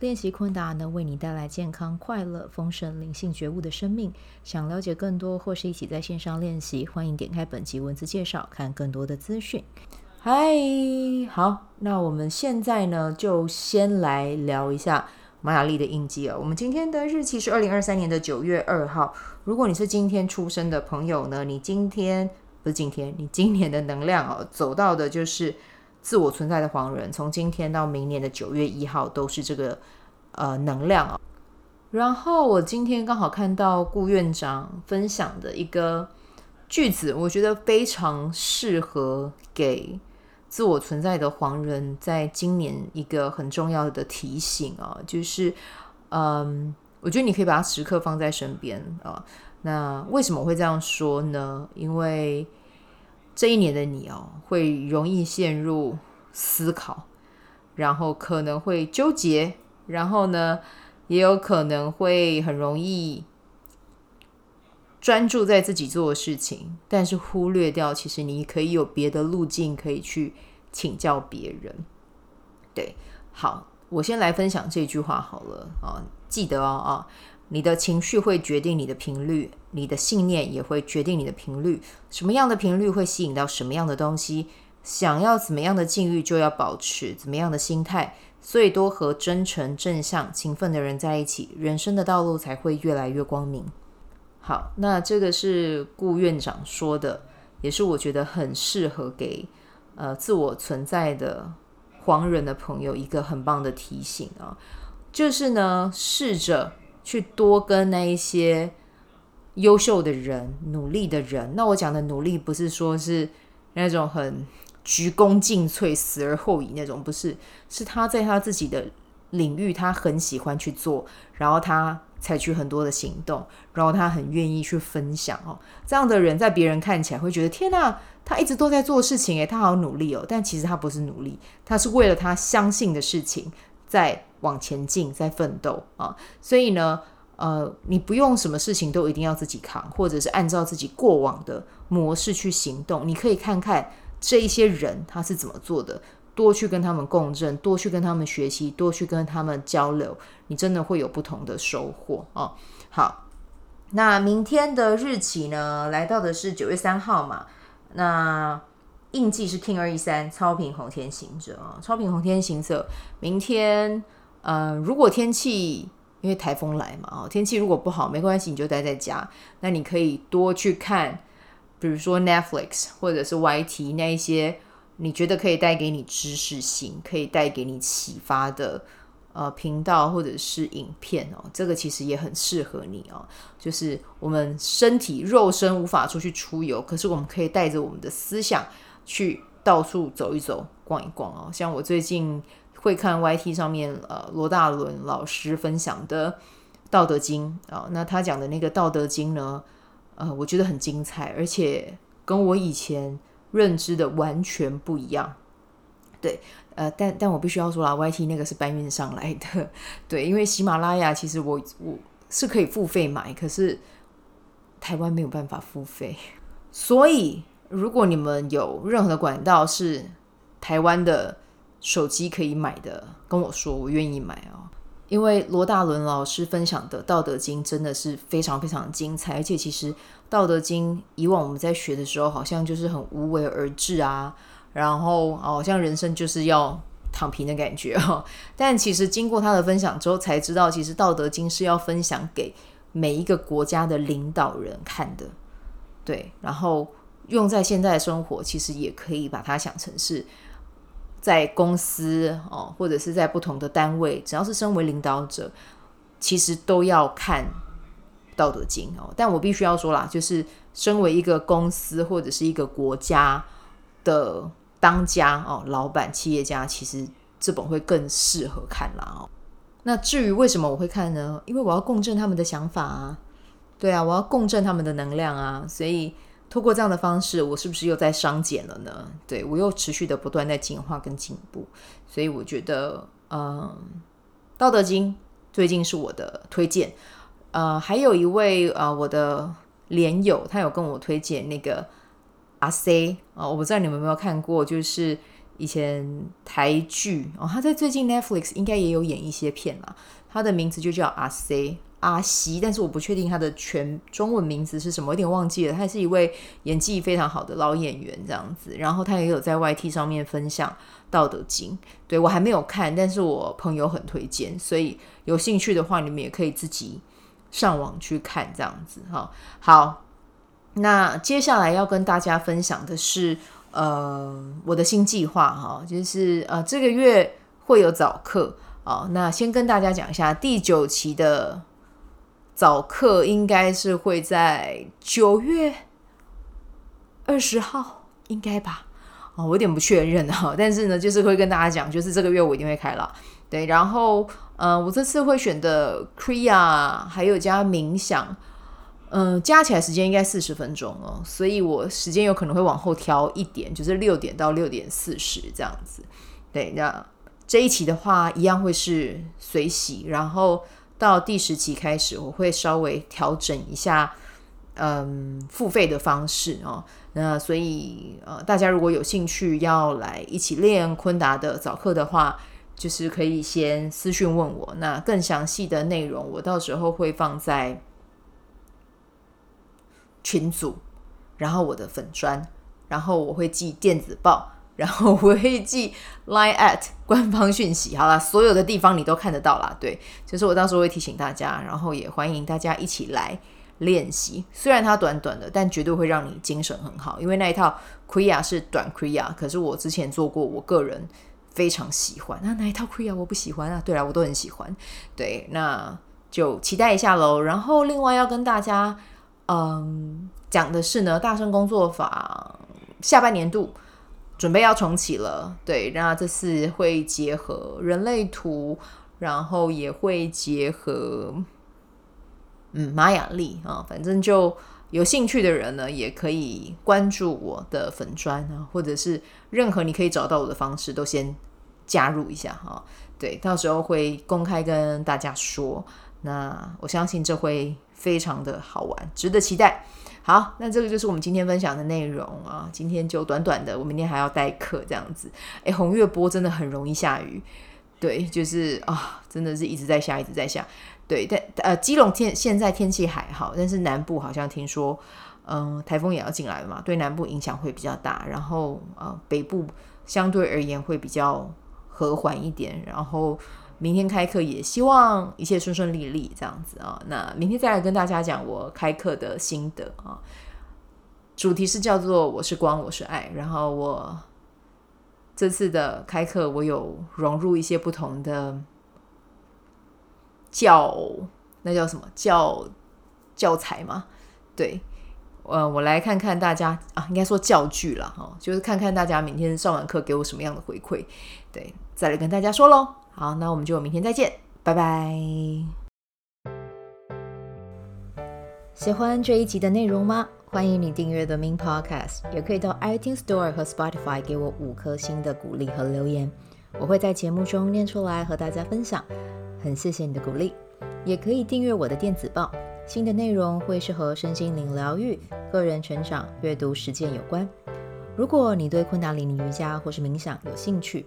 练习昆达能为你带来健康、快乐、丰盛、灵性觉悟的生命。想了解更多或是一起在线上练习，欢迎点开本集文字介绍，看更多的资讯。嗨，好，那我们现在呢，就先来聊一下玛雅历的印记啊。我们今天的日期是二零二三年的九月二号。如果你是今天出生的朋友呢，你今天不是今天，你今年的能量哦，走到的就是。自我存在的黄人，从今天到明年的九月一号都是这个呃能量哦。然后我今天刚好看到顾院长分享的一个句子，我觉得非常适合给自我存在的黄人在今年一个很重要的提醒啊，就是嗯，我觉得你可以把它时刻放在身边啊。那为什么会这样说呢？因为这一年的你哦，会容易陷入思考，然后可能会纠结，然后呢，也有可能会很容易专注在自己做的事情，但是忽略掉其实你可以有别的路径可以去请教别人。对，好，我先来分享这句话好了啊，记得哦啊。你的情绪会决定你的频率，你的信念也会决定你的频率。什么样的频率会吸引到什么样的东西？想要怎么样的境遇，就要保持怎么样的心态。所以多和真诚、正向、勤奋的人在一起，人生的道路才会越来越光明。好，那这个是顾院长说的，也是我觉得很适合给呃自我存在的黄人的朋友一个很棒的提醒啊，就是呢，试着。去多跟那一些优秀的人、努力的人。那我讲的努力，不是说是那种很鞠躬尽瘁、死而后已那种，不是，是他在他自己的领域，他很喜欢去做，然后他采取很多的行动，然后他很愿意去分享哦。这样的人，在别人看起来会觉得天哪，他一直都在做事情，诶，他好努力哦。但其实他不是努力，他是为了他相信的事情在。往前进，在奋斗啊！所以呢，呃，你不用什么事情都一定要自己扛，或者是按照自己过往的模式去行动。你可以看看这一些人他是怎么做的，多去跟他们共振，多去跟他们学习，多去跟他们交流，你真的会有不同的收获啊！好，那明天的日期呢，来到的是九月三号嘛？那。印记是 King 二一三超频红天行者啊，超频红天行者，明天，呃，如果天气因为台风来嘛，哦，天气如果不好没关系，你就待在家。那你可以多去看，比如说 Netflix 或者是 YT 那一些，你觉得可以带给你知识性、可以带给你启发的呃频道或者是影片哦，这个其实也很适合你哦。就是我们身体肉身无法出去出游，可是我们可以带着我们的思想。去到处走一走、逛一逛哦。像我最近会看 YT 上面呃罗大伦老师分享的《道德经》啊，那他讲的那个《道德经》呢，呃，我觉得很精彩，而且跟我以前认知的完全不一样。对，呃，但但我必须要说啦，YT 那个是搬运上来的，对，因为喜马拉雅其实我我是可以付费买，可是台湾没有办法付费，所以。如果你们有任何的管道是台湾的手机可以买的，跟我说，我愿意买哦。因为罗大伦老师分享的《道德经》真的是非常非常精彩，而且其实《道德经》以往我们在学的时候，好像就是很无为而治啊，然后好像人生就是要躺平的感觉哦。但其实经过他的分享之后，才知道其实《道德经》是要分享给每一个国家的领导人看的，对，然后。用在现在的生活，其实也可以把它想成是在公司哦，或者是在不同的单位，只要是身为领导者，其实都要看《道德经》哦。但我必须要说啦，就是身为一个公司或者是一个国家的当家哦，老板、企业家，其实这本会更适合看啦哦。那至于为什么我会看呢？因为我要共振他们的想法啊，对啊，我要共振他们的能量啊，所以。透过这样的方式，我是不是又在商减了呢？对，我又持续的不断在进化跟进步，所以我觉得，嗯，《道德经》最近是我的推荐。呃，还有一位呃，我的连友，他有跟我推荐那个阿 C 啊，我不知道你们有没有看过，就是以前台剧哦，他在最近 Netflix 应该也有演一些片啦，他的名字就叫阿 C。阿西，但是我不确定他的全中文名字是什么，有点忘记了。他是一位演技非常好的老演员，这样子。然后他也有在 YT 上面分享《道德经》对，对我还没有看，但是我朋友很推荐，所以有兴趣的话，你们也可以自己上网去看这样子哈。好，那接下来要跟大家分享的是，呃，我的新计划哈，就是呃这个月会有早课啊。那先跟大家讲一下第九期的。早课应该是会在九月二十号，应该吧？哦，我有点不确认哈。但是呢，就是会跟大家讲，就是这个月我一定会开了。对，然后，嗯、呃，我这次会选的 Kriya 还有加冥想，呃，加起来时间应该四十分钟哦，所以我时间有可能会往后调一点，就是六点到六点四十这样子。对，那这一期的话，一样会是随喜，然后。到第十期开始，我会稍微调整一下，嗯，付费的方式哦。那所以呃，大家如果有兴趣要来一起练昆达的早课的话，就是可以先私讯问我。那更详细的内容，我到时候会放在群组，然后我的粉专，然后我会寄电子报。然后我会寄 Line at 官方讯息，好了，所有的地方你都看得到啦。对，就是我到时候会提醒大家，然后也欢迎大家一起来练习。虽然它短短的，但绝对会让你精神很好。因为那一套 Kriya 是短 Kriya，可是我之前做过，我个人非常喜欢。那哪一套 Kriya 我不喜欢啊？对啊，我都很喜欢。对，那就期待一下喽。然后另外要跟大家嗯讲的是呢，大声工作法下半年度。准备要重启了，对，那这次会结合人类图，然后也会结合嗯玛雅历啊，反正就有兴趣的人呢，也可以关注我的粉专啊，或者是任何你可以找到我的方式，都先加入一下哈。对，到时候会公开跟大家说，那我相信这会非常的好玩，值得期待。好，那这个就是我们今天分享的内容啊。今天就短短的，我明天还要代课这样子。哎，红月波真的很容易下雨，对，就是啊，真的是一直在下，一直在下。对，但呃，基隆天现在天气还好，但是南部好像听说，嗯、台风也要进来了嘛，对南部影响会比较大。然后呃，北部相对而言会比较和缓一点。然后。明天开课，也希望一切顺顺利利，这样子啊。那明天再来跟大家讲我开课的心得啊。主题是叫做“我是光，我是爱”。然后我这次的开课，我有融入一些不同的教，那叫什么教教材吗？对，呃，我来看看大家啊，应该说教具了哈，就是看看大家明天上完课给我什么样的回馈。对，再来跟大家说喽。好，那我们就明天再见，拜拜。喜欢这一集的内容吗？欢迎你订阅 The Min Podcast，也可以到 iTunes Store 和 Spotify 给我五颗星的鼓励和留言，我会在节目中念出来和大家分享。很谢谢你的鼓励，也可以订阅我的电子报，新的内容会是和身心灵疗愈、个人成长、阅读实践有关。如果你对昆达里尼瑜伽或是冥想有兴趣，